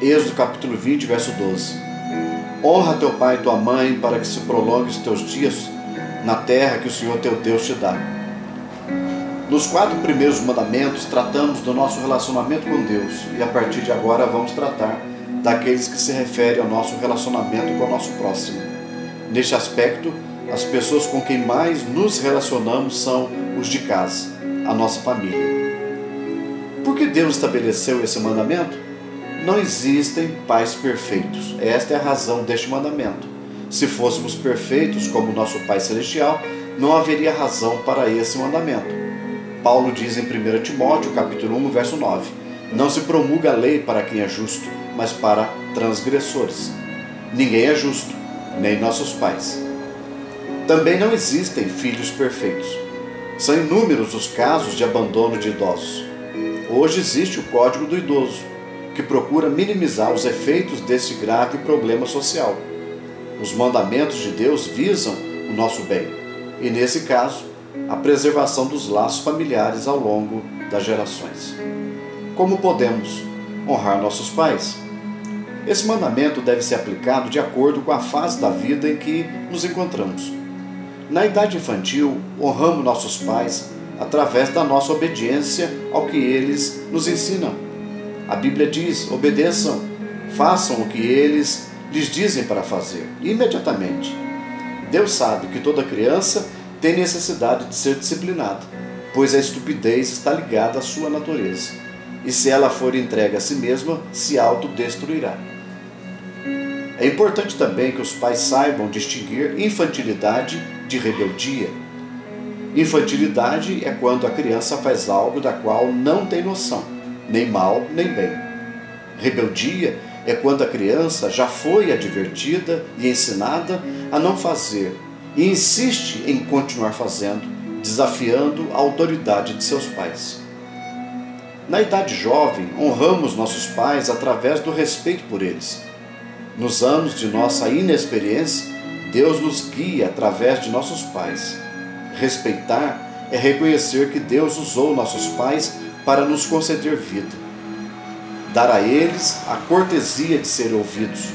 Êxodo capítulo 20, verso 12. Honra teu pai e tua mãe para que se prolongue os teus dias na terra que o Senhor teu Deus te dá. Nos quatro primeiros mandamentos tratamos do nosso relacionamento com Deus e a partir de agora vamos tratar daqueles que se referem ao nosso relacionamento com o nosso próximo. Neste aspecto, as pessoas com quem mais nos relacionamos são os de casa, a nossa família. Por que Deus estabeleceu esse mandamento? Não existem pais perfeitos. Esta é a razão deste mandamento. Se fôssemos perfeitos como nosso Pai Celestial, não haveria razão para esse mandamento. Paulo diz em 1 Timóteo, capítulo 1, verso 9: Não se promulga a lei para quem é justo, mas para transgressores. Ninguém é justo, nem nossos pais. Também não existem filhos perfeitos. São inúmeros os casos de abandono de idosos. Hoje existe o Código do Idoso, que procura minimizar os efeitos desse grave problema social. Os mandamentos de Deus visam o nosso bem, e nesse caso, a preservação dos laços familiares ao longo das gerações. Como podemos honrar nossos pais? Esse mandamento deve ser aplicado de acordo com a fase da vida em que nos encontramos. Na idade infantil, honramos nossos pais através da nossa obediência ao que eles nos ensinam. A Bíblia diz: obedeçam, façam o que eles lhes dizem para fazer, imediatamente. Deus sabe que toda criança tem necessidade de ser disciplinada, pois a estupidez está ligada à sua natureza, e se ela for entregue a si mesma, se autodestruirá. É importante também que os pais saibam distinguir infantilidade de rebeldia. Infantilidade é quando a criança faz algo da qual não tem noção, nem mal nem bem. Rebeldia é quando a criança já foi advertida e ensinada a não fazer e insiste em continuar fazendo, desafiando a autoridade de seus pais. Na idade jovem, honramos nossos pais através do respeito por eles nos anos de nossa inexperiência, Deus nos guia através de nossos pais. Respeitar é reconhecer que Deus usou nossos pais para nos conceder vida. Dar a eles a cortesia de ser ouvidos.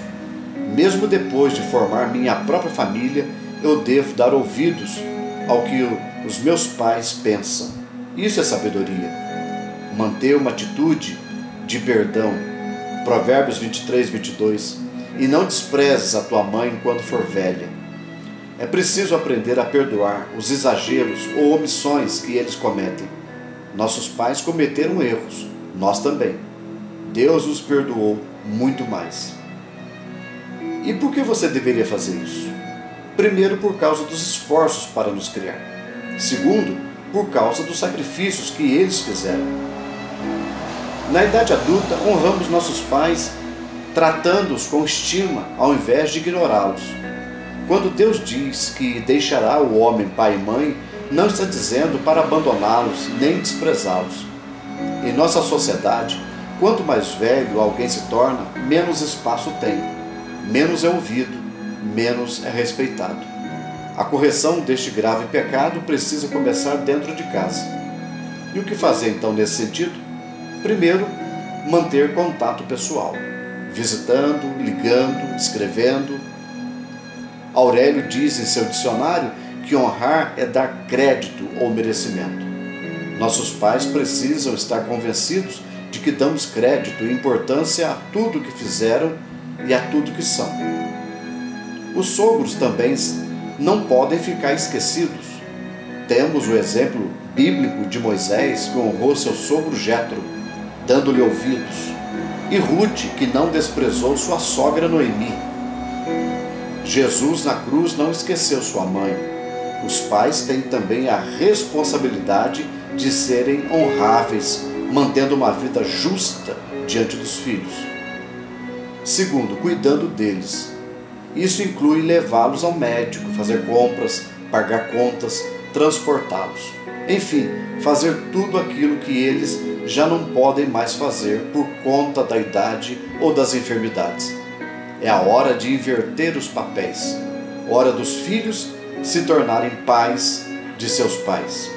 Mesmo depois de formar minha própria família, eu devo dar ouvidos ao que os meus pais pensam. Isso é sabedoria. Manter uma atitude de perdão. Provérbios 23, 22 e não desprezes a tua mãe quando for velha. É preciso aprender a perdoar os exageros ou omissões que eles cometem. Nossos pais cometeram erros, nós também. Deus os perdoou muito mais. E por que você deveria fazer isso? Primeiro, por causa dos esforços para nos criar. Segundo, por causa dos sacrifícios que eles fizeram. Na idade adulta, honramos nossos pais tratando-os com estima ao invés de ignorá-los. Quando Deus diz que deixará o homem pai e mãe, não está dizendo para abandoná-los nem desprezá-los. Em nossa sociedade, quanto mais velho alguém se torna, menos espaço tem, menos é ouvido, menos é respeitado. A correção deste grave pecado precisa começar dentro de casa. E o que fazer então nesse sentido? Primeiro, manter contato pessoal visitando, ligando, escrevendo. Aurélio diz em seu dicionário que honrar é dar crédito ou merecimento. Nossos pais precisam estar convencidos de que damos crédito e importância a tudo que fizeram e a tudo que são. Os sogros também não podem ficar esquecidos. Temos o exemplo bíblico de Moisés que honrou seu sogro Jetro, dando-lhe ouvidos e Ruth, que não desprezou sua sogra Noemi. Jesus na cruz não esqueceu sua mãe. Os pais têm também a responsabilidade de serem honráveis, mantendo uma vida justa diante dos filhos. Segundo, cuidando deles. Isso inclui levá-los ao médico, fazer compras, pagar contas, transportá-los. Enfim, fazer tudo aquilo que eles já não podem mais fazer por conta da idade ou das enfermidades. É a hora de inverter os papéis, hora dos filhos se tornarem pais de seus pais.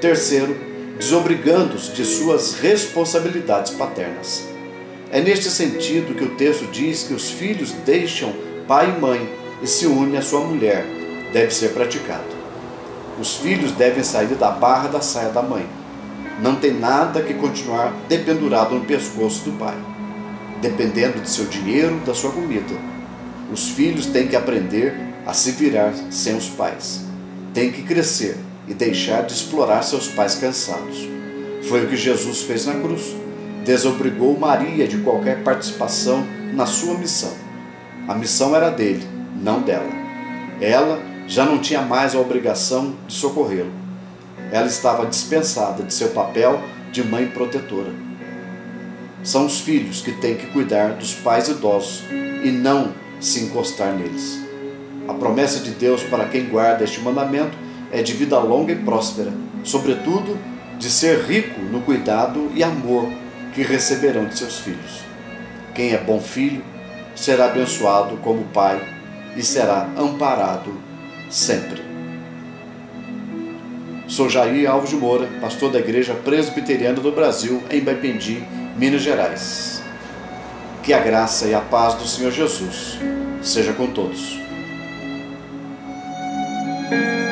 Terceiro, desobrigando-os de suas responsabilidades paternas. É neste sentido que o texto diz que os filhos deixam pai e mãe e se unem à sua mulher. Deve ser praticado. Os filhos devem sair da barra da saia da mãe. Não tem nada que continuar dependurado no pescoço do pai, dependendo de seu dinheiro, da sua comida. Os filhos têm que aprender a se virar sem os pais. Têm que crescer e deixar de explorar seus pais cansados. Foi o que Jesus fez na cruz. Desobrigou Maria de qualquer participação na sua missão. A missão era dele, não dela. Ela já não tinha mais a obrigação de socorrê-lo. Ela estava dispensada de seu papel de mãe protetora. São os filhos que têm que cuidar dos pais idosos e não se encostar neles. A promessa de Deus para quem guarda este mandamento é de vida longa e próspera, sobretudo de ser rico no cuidado e amor que receberão de seus filhos. Quem é bom filho será abençoado como pai e será amparado sempre. Sou Jair Alves de Moura, pastor da Igreja Presbiteriana do Brasil, em Baipendi, Minas Gerais. Que a graça e a paz do Senhor Jesus seja com todos. Thank you.